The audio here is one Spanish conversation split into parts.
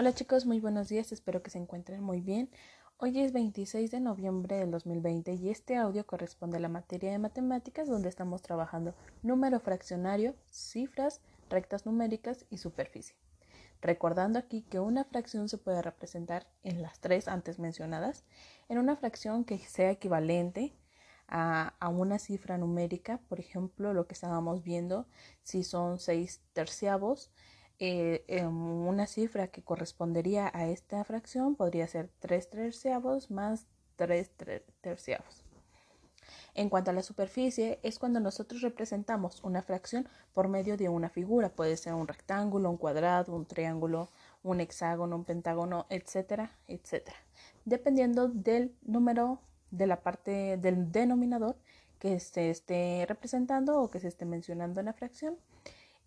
Hola chicos, muy buenos días, espero que se encuentren muy bien. Hoy es 26 de noviembre del 2020 y este audio corresponde a la materia de matemáticas donde estamos trabajando número fraccionario, cifras, rectas numéricas y superficie. Recordando aquí que una fracción se puede representar en las tres antes mencionadas, en una fracción que sea equivalente a, una cifra numérica, por ejemplo, lo que estábamos viendo, si son 6 terciavos, eh, una cifra que correspondería a esta fracción podría ser 3 terciavos más 3 terciavos. En cuanto a la superficie, es cuando nosotros representamos una fracción por medio de una figura. Puede ser un rectángulo, un cuadrado, un triángulo, un hexágono, un pentágono, etcétera, etcétera. Dependiendo del número de la parte del denominador que se esté representando o que se esté mencionando en la fracción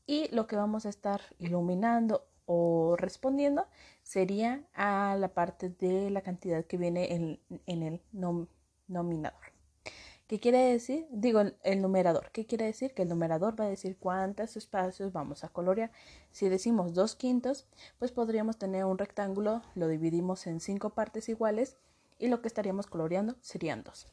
y lo que vamos a estar iluminando o respondiendo sería a la parte de la cantidad que viene en, el nominador. ¿Qué quiere decir? Digo, el, numerador. ¿Qué quiere decir? Que el numerador va a decir cuántos espacios vamos a colorear. Si decimos dos quintos, pues podríamos tener un rectángulo, lo dividimos en cinco partes iguales y lo que estaríamos coloreando serían dos.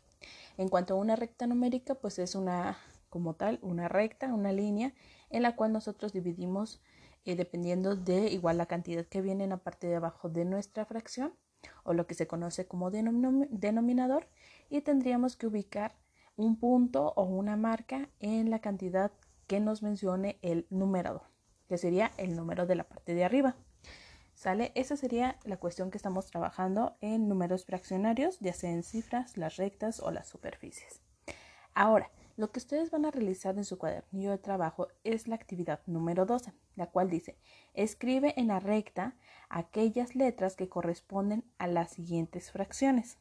En cuanto a una recta numérica, pues es una, como tal, una recta, una línea en la cual nosotros dividimos eh, dependiendo de igual la cantidad que viene en la parte de abajo de nuestra fracción o lo que se conoce como denominador y tendríamos que ubicar un punto o una marca en la cantidad que nos mencione el numerador, que sería el número de la parte de arriba. ¿Sale? Esa sería la cuestión que estamos trabajando en números fraccionarios, ya sea en cifras, las rectas o las superficies. Ahora, lo que ustedes van a realizar en su cuadernillo de trabajo es la actividad número 12, la cual dice, escribe en la recta aquellas letras que corresponden a las siguientes fracciones.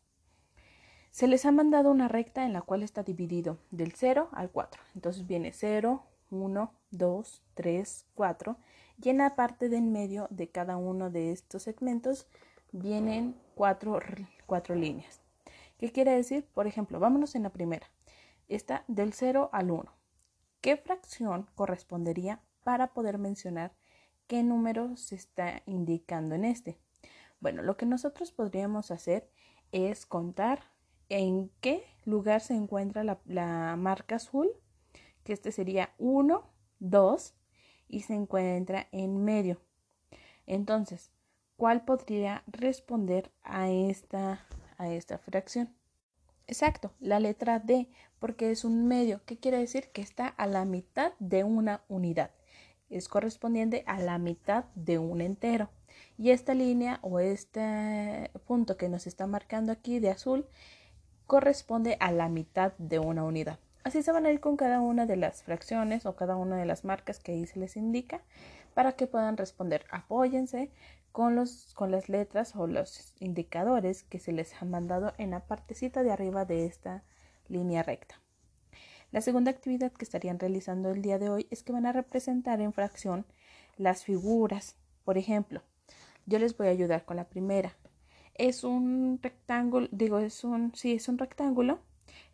Se les ha mandado una recta en la cual está dividido del 0 al 4. Entonces viene 0, 1, 2, 3, 4 y en la parte de en medio de cada uno de estos segmentos vienen cuatro, cuatro líneas. ¿Qué quiere decir? Por ejemplo, vámonos en la primera está del 0 al 1. ¿Qué fracción correspondería para poder mencionar qué número se está indicando en este? Bueno, lo que nosotros podríamos hacer es contar en qué lugar se encuentra la, marca azul, que este sería 1, 2 y se encuentra en medio. Entonces, ¿cuál podría responder a esta, a esta fracción? Exacto, la letra D, porque es un medio. ¿Qué quiere decir? Que está a la mitad de una unidad. Es correspondiente a la mitad de un entero. Y esta línea o este punto que nos está marcando aquí de azul corresponde a la mitad de una unidad. Así se van a ir con cada una de las fracciones o cada una de las marcas que ahí se les indica para que puedan responder. Apóyense con, los, con las letras o los indicadores que se les han mandado en la partecita de arriba de esta línea recta. La segunda actividad que estarían realizando el día de hoy es que van a representar en fracción las figuras. Por ejemplo, yo les voy a ayudar con la primera. Es un rectángulo, digo, es un, sí, es un rectángulo,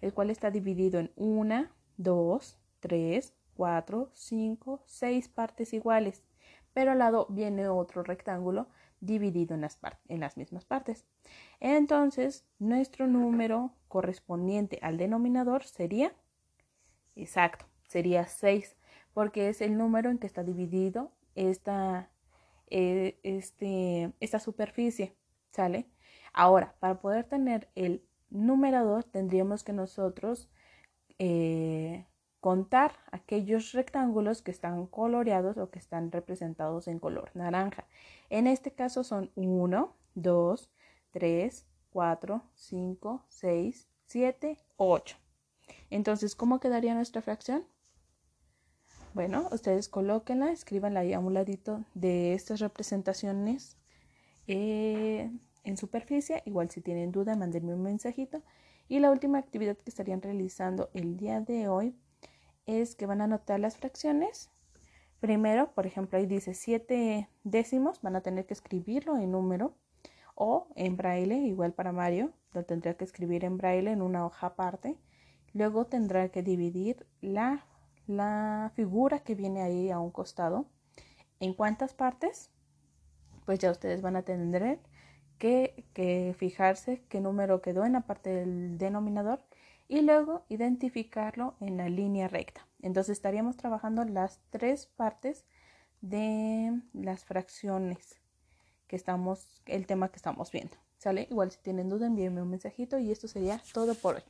el cual está dividido en una, dos, tres, cuatro, cinco, seis partes iguales pero al lado viene otro rectángulo dividido en las, en las mismas partes. Entonces, nuestro número correspondiente al denominador sería, exacto, sería 6, porque es el número en que está dividido esta, eh, este, esta superficie, ¿sale? Ahora, para poder tener el numerador, tendríamos que nosotros eh, contar aquellos rectángulos que están coloreados o que están representados en color naranja. En este caso son 1, 2, 3, 4, 5, 6, 7, 8. Entonces, ¿cómo quedaría nuestra fracción? Bueno, ustedes colóquenla, escríbanla ahí a un ladito de estas representaciones eh, superficie. Igual si tienen duda, mándenme un mensajito. Y la última actividad que estarían realizando el día de hoy es que van a anotar las fracciones. Primero, por ejemplo, ahí dice 7 décimos, van a tener que escribirlo en número o en braille, igual para Mario, lo tendrá que escribir en braille en una hoja aparte. Luego tendrá que dividir la, la figura que viene ahí a un costado. ¿En cuántas partes? pues ya ustedes van a tener que, fijarse qué número quedó en la parte del denominador y luego identificarlo en la línea recta. Entonces estaríamos trabajando las tres partes de las fracciones que estamos, el tema que estamos viendo. ¿Sale? Igual si tienen duda envíenme un mensajito y esto sería todo por hoy.